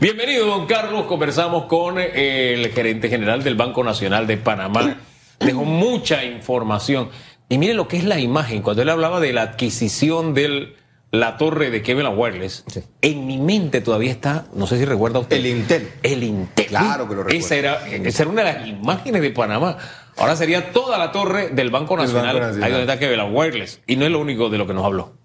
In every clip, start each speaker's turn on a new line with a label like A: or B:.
A: Bienvenido, don Carlos. Conversamos con eh, el gerente general del Banco Nacional de Panamá. Dejó mucha información. Y mire lo que es la imagen. Cuando él hablaba de la adquisición de la torre de Kevin Wireless, en mi mente todavía está, no sé si recuerda usted.
B: El Intel.
A: El Intel.
B: Claro que lo recuerdo.
A: Esa era, esa era una de las imágenes de Panamá. Ahora sería toda la torre del Banco Nacional,
B: Banco Nacional.
A: ahí donde está Kevin Wireless. Y no es lo único de lo que nos habló.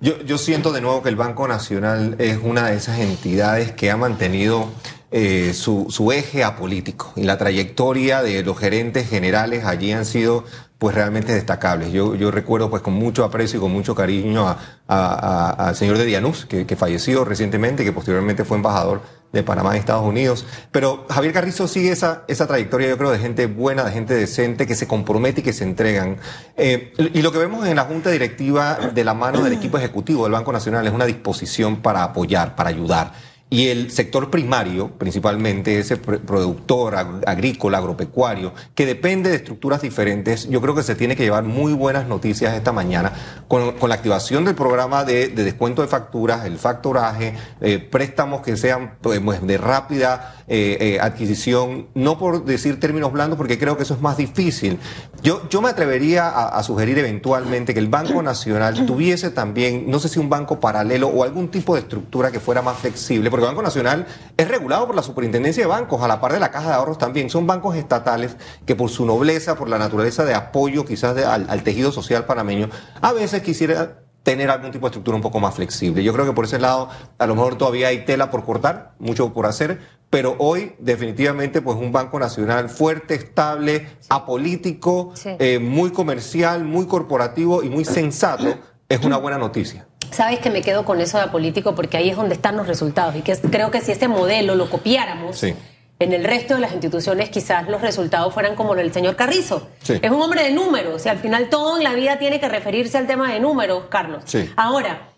B: Yo, siento de nuevo que el Banco Nacional es una de esas entidades que ha mantenido eh, su, eje apolítico y la trayectoria de los gerentes generales allí han sido pues realmente destacables. Yo, recuerdo pues con mucho aprecio y con mucho cariño a- a- al señor de Dianús, que, falleció recientemente, que posteriormente fue embajador de Panamá Estados Unidos. Pero Javier Carrizo sigue esa, esa trayectoria, yo creo, de gente buena, de gente decente, que se compromete y que se entregan. Eh, y lo que vemos en la Junta Directiva de la mano del equipo ejecutivo del Banco Nacional es una disposición para apoyar, para ayudar. Y el sector primario, principalmente ese pr- productor ag- agrícola, agropecuario, que depende de estructuras diferentes, yo creo que se tiene que llevar muy buenas noticias esta mañana con, la activación del programa de, de descuento de facturas, el factoraje, eh, préstamos que sean pues, de rápida eh, eh, adquisición, no por decir términos blandos, porque creo que eso es más difícil. Yo, yo me atrevería a sugerir eventualmente que el Banco Nacional tuviese también, no sé si un banco paralelo o algún tipo de estructura que fuera más flexible, porque el Banco Nacional es regulado por la Superintendencia de Bancos, a la par de la Caja de Ahorros también. Son bancos estatales que por su nobleza, por la naturaleza de apoyo quizás de- al, al tejido social panameño, a veces quisiera tener algún tipo de estructura un poco más flexible. Yo creo que por ese lado a lo mejor todavía hay tela por cortar, mucho por hacer, pero hoy definitivamente pues un banco nacional fuerte, estable, apolítico,
C: Sí.
B: eh, muy comercial, muy corporativo y muy sensato es una buena noticia.
C: Sabes que me quedo con eso de político porque ahí es donde están los resultados y que creo que si ese modelo lo copiáramos
B: Sí.
C: en el resto de las instituciones quizás los resultados fueran como el del señor Carrizo.
B: Sí.
C: Es un hombre de números y al final todo en la vida tiene que referirse al tema de números, Carlos.
B: Sí.
C: Ahora,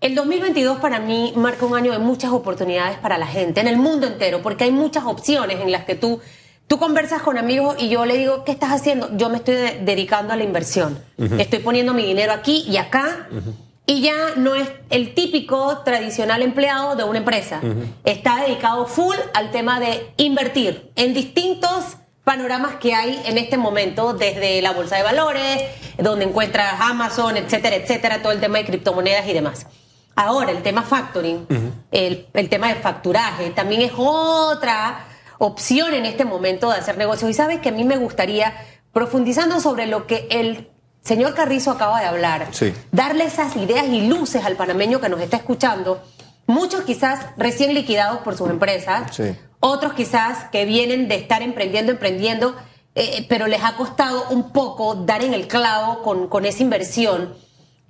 C: el 2022 para mí marca un año de muchas oportunidades para la gente en el mundo entero porque hay muchas opciones en las que tú Tú conversas con amigos y yo le digo, ¿qué estás haciendo? Yo me estoy de- dedicando a la inversión. Estoy poniendo mi dinero aquí y acá. Y ya no es el típico tradicional empleado de una empresa. Está dedicado full al tema de invertir en distintos panoramas que hay en este momento, desde la bolsa de valores, donde encuentras Amazon, etcétera, etcétera, todo el tema de criptomonedas y demás. Ahora, el tema factoring, el, el tema de facturaje, también es otra opción en este momento de hacer negocios. Y sabes que a mí me gustaría, profundizando sobre lo que el señor Carrizo acaba de hablar,
B: Sí.
C: darle esas ideas y luces al panameño que nos está escuchando, muchos quizás recién liquidados por sus empresas,
B: Sí.
C: otros quizás que vienen de estar emprendiendo, emprendiendo, eh, pero les ha costado un poco dar en el clavo con, con esa inversión,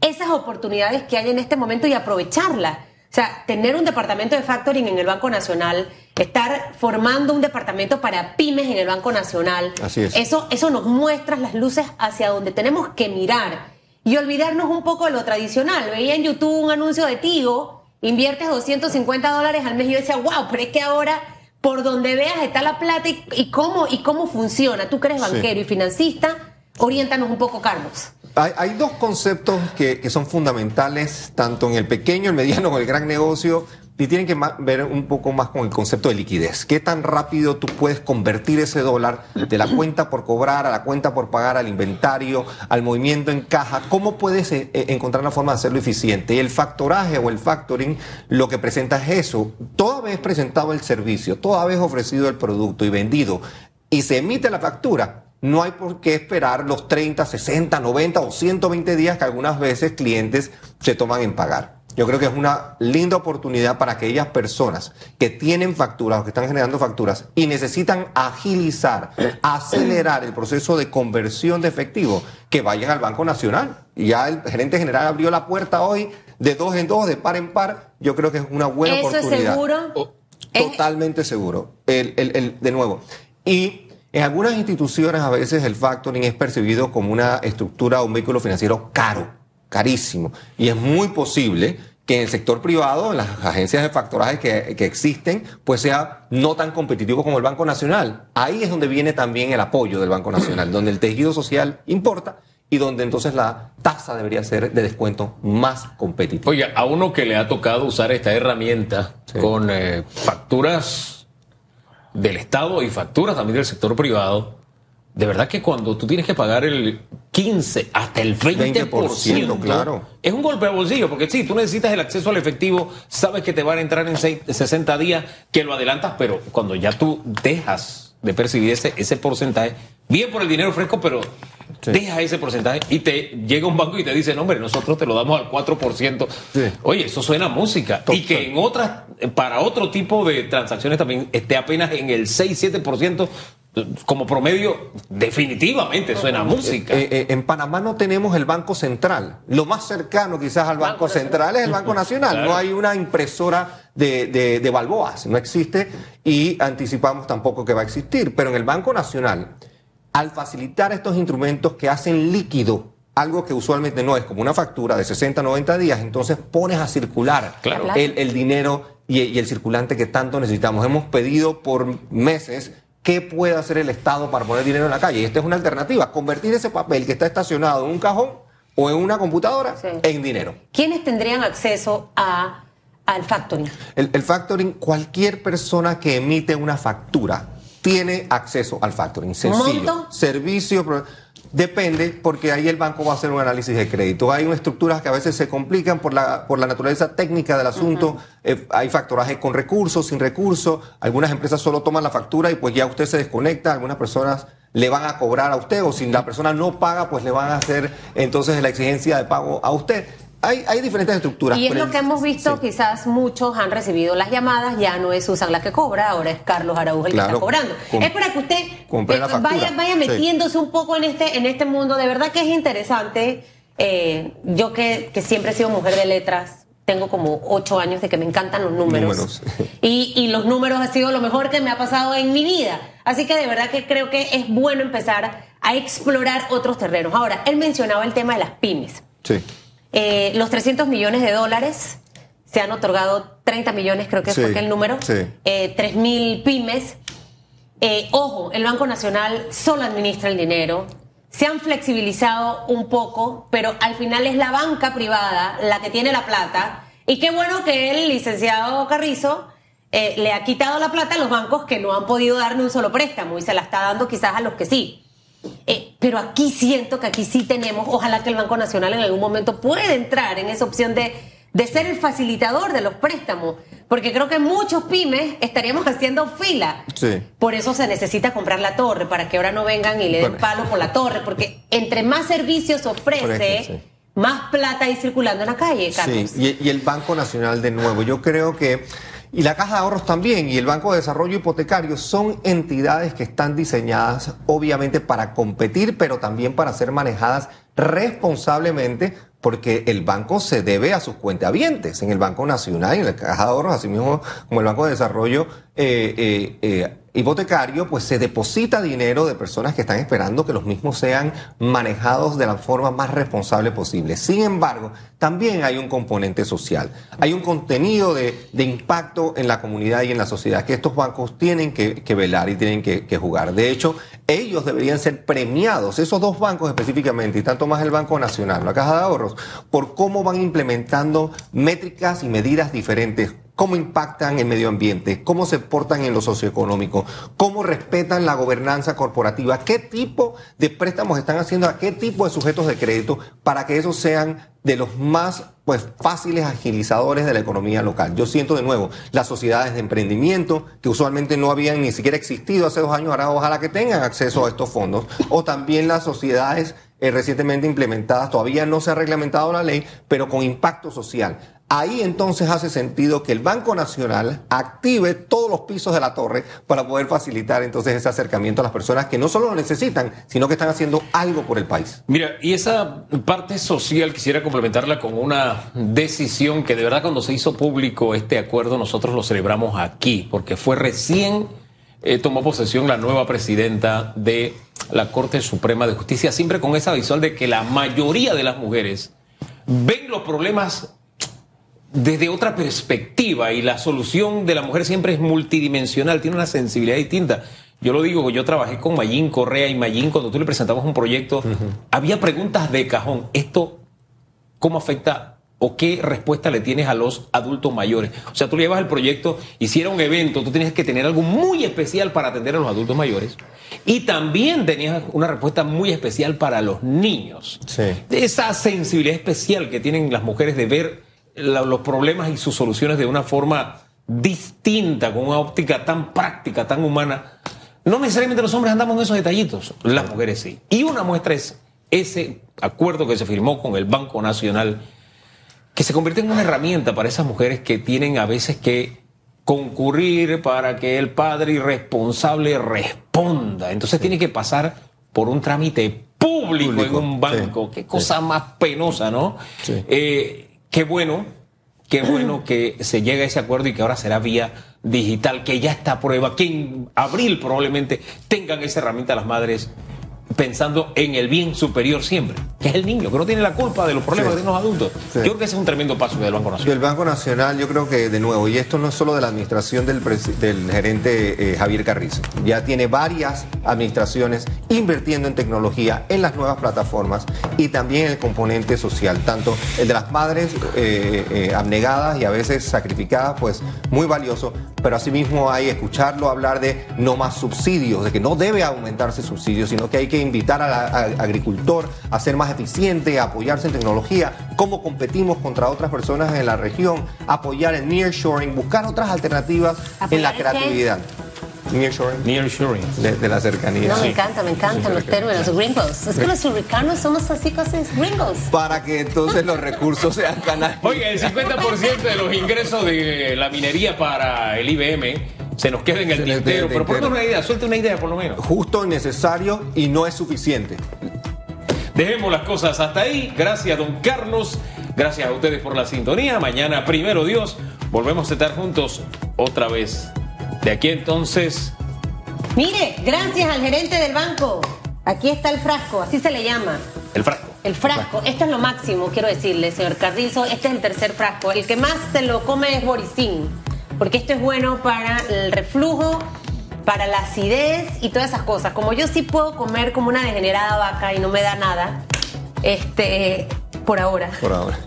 C: esas oportunidades que hay en este momento y aprovecharlas. O sea, tener un departamento de factoring en el Banco Nacional, estar formando un departamento para pymes en el Banco Nacional,
B: Así es.
C: eso, eso nos muestra las luces hacia donde tenemos que mirar y olvidarnos un poco de lo tradicional. Veía en YouTube un anuncio de Tigo, inviertes 250 dólares al mes y yo decía, wow, pero es que ahora por donde veas está la plata y, y cómo, y cómo funciona. Tú que eres
B: Sí.
C: banquero y financista, oriéntanos un poco, Carlos.
B: Hay, hay dos conceptos que, que son fundamentales, tanto en el pequeño, el mediano o el gran negocio, y tienen que ver un poco más con el concepto de liquidez. ¿Qué tan rápido tú puedes convertir ese dólar de la cuenta por cobrar a la cuenta por pagar, al inventario, al movimiento en caja? ¿Cómo puedes eh, eh, encontrar la forma de hacerlo eficiente? Y el factoraje o el factoring lo que presenta es eso. Toda vez presentado el servicio, toda vez ofrecido el producto y vendido, y se emite la factura, no hay por qué esperar los 30, 60, 90 o 120 días que algunas veces clientes se toman en pagar. Yo creo que es una linda oportunidad para aquellas personas que tienen facturas o que están generando facturas y necesitan agilizar, acelerar el proceso de conversión de efectivo, que vayan al Banco Nacional. Y ya el gerente general abrió la puerta hoy de dos en dos, de par en par. Yo creo que es una buena
C: ¿Eso es
B: oportunidad.
C: seguro? Es-
B: Totalmente seguro. El, el- el- de nuevo. Y en algunas instituciones a veces el factoring es percibido como una estructura o un vehículo financiero caro, carísimo. Y es muy posible que en el sector privado, en las agencias de factoraje que, que existen, pues sea no tan competitivo como el Banco Nacional. Ahí es donde viene también el apoyo del Banco Nacional, donde el tejido social importa y donde entonces la tasa debería ser de descuento más competitiva.
A: Oye, a uno que le ha tocado usar esta herramienta con eh, facturas del Estado y facturas también del sector privado, de verdad que cuando tú tienes que pagar el 15 hasta el 20%,
B: 20%, claro.
A: es un golpe de bolsillo, porque sí, tú necesitas el acceso al efectivo, sabes que te van a entrar en seis- 60 días, que lo adelantas, pero cuando ya tú dejas de percibir ese, ese porcentaje, bien por el dinero fresco, pero
B: Sí.
A: deja ese porcentaje y te llega un banco y te dice, no, hombre, nosotros te lo damos al 4%.
B: Sí.
A: Oye, eso suena a música. Y que en otras, para otro tipo de transacciones también esté apenas en el 6-7%. Como promedio, definitivamente suena a música.
B: Eh, eh, en Panamá no tenemos el Banco Central. Lo más cercano quizás al Banco,
C: Banco
B: Central es el Banco Nacional.
A: Claro.
B: No hay una impresora de, de- de balboas, no existe y anticipamos tampoco que va a existir. Pero en el Banco Nacional, al facilitar estos instrumentos que hacen líquido algo que usualmente no es como una factura de 60, 90 días, entonces pones a circular
A: Claro.
B: el, el dinero y, y el circulante que tanto necesitamos. Hemos pedido por meses qué puede hacer el Estado para poner dinero en la calle. Y esta es una alternativa, convertir ese papel que está estacionado en un cajón o en una computadora
C: Sí.
B: en dinero.
C: ¿Quiénes tendrían acceso a, al factoring?
B: El, el factoring, cualquier persona que emite una factura tiene acceso al factoring. Sencillo.
C: ¿Monto?
B: Servicio. Depende, porque ahí el banco va a hacer un análisis de crédito. Hay unas estructuras que a veces se complican por la, por la naturaleza técnica del asunto. Eh, hay factoraje con recursos, sin recursos. Algunas empresas solo toman la factura y pues ya usted se desconecta. Algunas personas le van a cobrar a usted o si la persona no paga, pues le van a hacer entonces la exigencia de pago a usted. Hay, hay diferentes estructuras.
C: Y es lo que hemos visto,
B: sí.
C: quizás muchos han recibido las llamadas, ya no es Susan la que cobra, ahora es Carlos Araújo el que está cobrando.
B: Com-
C: es para que usted eh,
B: la
C: vaya, vaya
B: Sí.
C: metiéndose un poco en este, en este mundo. De verdad que es interesante. Eh, yo que, que siempre he sido mujer de letras, tengo como ocho años de que me encantan los números.
B: Números.
C: Y, y los números ha sido lo mejor que me ha pasado en mi vida. Así que de verdad que creo que es bueno empezar a explorar otros terrenos. Ahora, él mencionaba el tema de las pymes.
B: Sí.
C: Eh, los 300 millones de dólares se han otorgado 30 millones, creo que
B: Sí,
C: fue que el número.
B: sí.
C: Eh, 3 mil pymes. Eh, ojo, el Banco Nacional solo administra el dinero. Se han flexibilizado un poco, pero al final es la banca privada la que tiene la plata. Y qué bueno que el licenciado Carrizo eh, le ha quitado la plata a los bancos que no han podido darle un solo préstamo y se la está dando quizás a los que sí. Pero aquí siento que aquí sí tenemos, ojalá que el Banco Nacional en algún momento pueda entrar en esa opción de, de ser el facilitador de los préstamos, porque creo que muchos pymes estaríamos haciendo fila.
B: Sí.
C: Por eso se necesita comprar la torre, para que ahora no vengan y le den palo por la torre, porque entre más servicios ofrece,
B: sí.
C: más plata hay circulando en la calle, Carlos.
B: Sí, y, y el Banco Nacional de nuevo. Yo creo que, y la Caja de Ahorros también, y el Banco de Desarrollo Hipotecario, son entidades que están diseñadas obviamente para competir, pero también para ser manejadas responsablemente, porque el banco se debe a sus cuentavientes. En el Banco Nacional y en la Caja de Ahorros, así mismo como el Banco de Desarrollo eh, eh, eh, hipotecario, pues se deposita dinero de personas que están esperando que los mismos sean manejados de la forma más responsable posible. Sin embargo, también hay un componente social, hay un contenido de, impacto en la comunidad y en la sociedad que estos bancos tienen que, velar y tienen que jugar. De hecho, ellos deberían ser premiados, esos dos bancos específicamente, y tanto más el Banco Nacional, la Caja de Ahorros, por cómo van implementando métricas y medidas diferentes cómo impactan el medio ambiente, cómo se portan en lo socioeconómico, cómo respetan la gobernanza corporativa, qué tipo de préstamos están haciendo a qué tipo de sujetos de crédito para que esos sean de los más pues fáciles agilizadores de la economía local. Yo siento de nuevo las sociedades de emprendimiento que usualmente no habían ni siquiera existido hace dos años, ahora ojalá que tengan acceso a estos fondos, o también las sociedades eh, recientemente implementadas, todavía no se ha reglamentado la ley, pero con impacto social. Ahí entonces hace sentido que el Banco Nacional active todos los pisos de la torre para poder facilitar entonces ese acercamiento a las personas que no solo lo necesitan, sino que están haciendo algo por el país.
A: Mira, y esa parte social quisiera complementarla con una decisión que de verdad cuando se hizo público este acuerdo nosotros lo celebramos aquí, porque fue recién eh, tomó posesión la nueva presidenta de la Corte Suprema de Justicia, siempre con esa visual de que la mayoría de las mujeres ven los problemas desde otra perspectiva y la solución de la mujer siempre es multidimensional, tiene una sensibilidad distinta. Yo lo digo, yo trabajé con Mayín Correa y Mayín, cuando tú le presentamos un proyecto, había preguntas de cajón. ¿Esto cómo afecta o qué respuesta le tienes a los adultos mayores? O sea, tú le llevas el proyecto y si era un evento, tú tienes que tener algo muy especial para atender a los adultos mayores. Y también tenías una respuesta muy especial para los niños.
B: Sí.
A: Esa sensibilidad especial que tienen las mujeres de ver la- los problemas y sus soluciones de una forma distinta, con una óptica tan práctica, tan humana. No necesariamente los hombres andamos en esos detallitos, las mujeres sí. Y una muestra es ese acuerdo que se firmó con el Banco Nacional, que se convierte en una herramienta para esas mujeres que tienen a veces que concurrir para que el padre irresponsable responda. Entonces tiene que pasar por un trámite público,
B: Público,
A: en un banco.
B: sí,
A: Qué cosa más penosa, ¿no? Eh, qué bueno, qué bueno que se llegue a ese acuerdo y que ahora será vía digital, que ya está a prueba, que en abril probablemente tengan esa herramienta las madres pensando en el bien superior siempre, que es el niño, que no tiene la culpa de los problemas
B: Sí.
A: de los adultos.
B: Sí.
A: Yo creo que ese es un tremendo paso del Banco Nacional.
B: el Banco Nacional, yo creo que de nuevo, y esto no es solo de la administración del, gerente eh, Javier Carrizo, ya tiene varias administraciones invirtiendo en tecnología, en las nuevas plataformas y también el componente social, tanto el de las madres eh, eh, abnegadas y a veces sacrificadas, pues muy valioso, pero asimismo hay escucharlo hablar de no más subsidios, de que no debe aumentarse subsidios, sino que hay que invitar al agricultor a ser más eficiente, a apoyarse en tecnología, cómo competimos contra otras personas en la región, apoyar el nearshoring, buscar otras alternativas en la
C: ¿Apoyar el qué?
B: Nearshoring,
A: Nearshoring.
B: de, de la cercanía.
C: No, me encanta, me encantan los términos, gringos. Es que los surricanos somos así cosas gringos.
B: Para que entonces los recursos sean canales.
A: Oiga, el 50% de los ingresos de la minería para el IBM se nos queda en el tintero. Pero ponme
B: tintero.
A: una idea, suelta una idea por lo menos.
B: Justo, necesario y no es suficiente.
A: Dejemos las cosas hasta ahí. Gracias, don Carlos. Gracias a ustedes por la sintonía. Mañana, primero Dios, volvemos a estar juntos otra vez. De aquí entonces,
C: Mire, gracias al gerente del banco. Aquí está el frasco, así se le llama.
A: el frasco.
C: El frasco, esto es lo máximo, quiero decirle, señor Carrizo. Este es el tercer frasco. El que más se lo come es Boricín, porque esto es bueno para el reflujo, para la acidez y todas esas cosas. Como yo sí puedo comer como una degenerada vaca y no me da nada, este, por ahora.
B: Por ahora.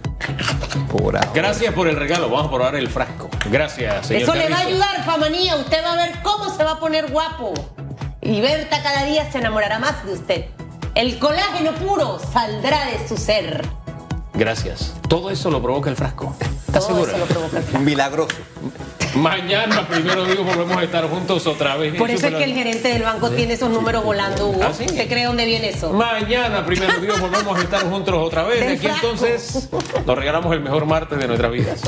B: Por ahora.
A: Gracias por el regalo. Vamos a probar el frasco. Gracias, señor
C: Eso le va a ayudar, Famanía. Usted va a ver cómo se va a poner guapo. Y Berta cada día se enamorará más de usted. El colágeno puro saldrá de su ser.
A: Gracias. Todo eso lo provoca el frasco. ¿Estás
C: Todo
A: segura?
C: eso lo provoca el frasco.
B: Milagroso.
A: Mañana, primero Dios, volvemos a estar juntos otra vez.
C: Por eso es que el gerente del banco tiene esos números volando, Hugo.
A: ¿Ah,
C: cree dónde viene eso?
A: Mañana, primero Dios, volvemos a estar juntos otra vez. De aquí
C: frasco.
A: entonces nos regalamos el mejor martes de nuestras vidas.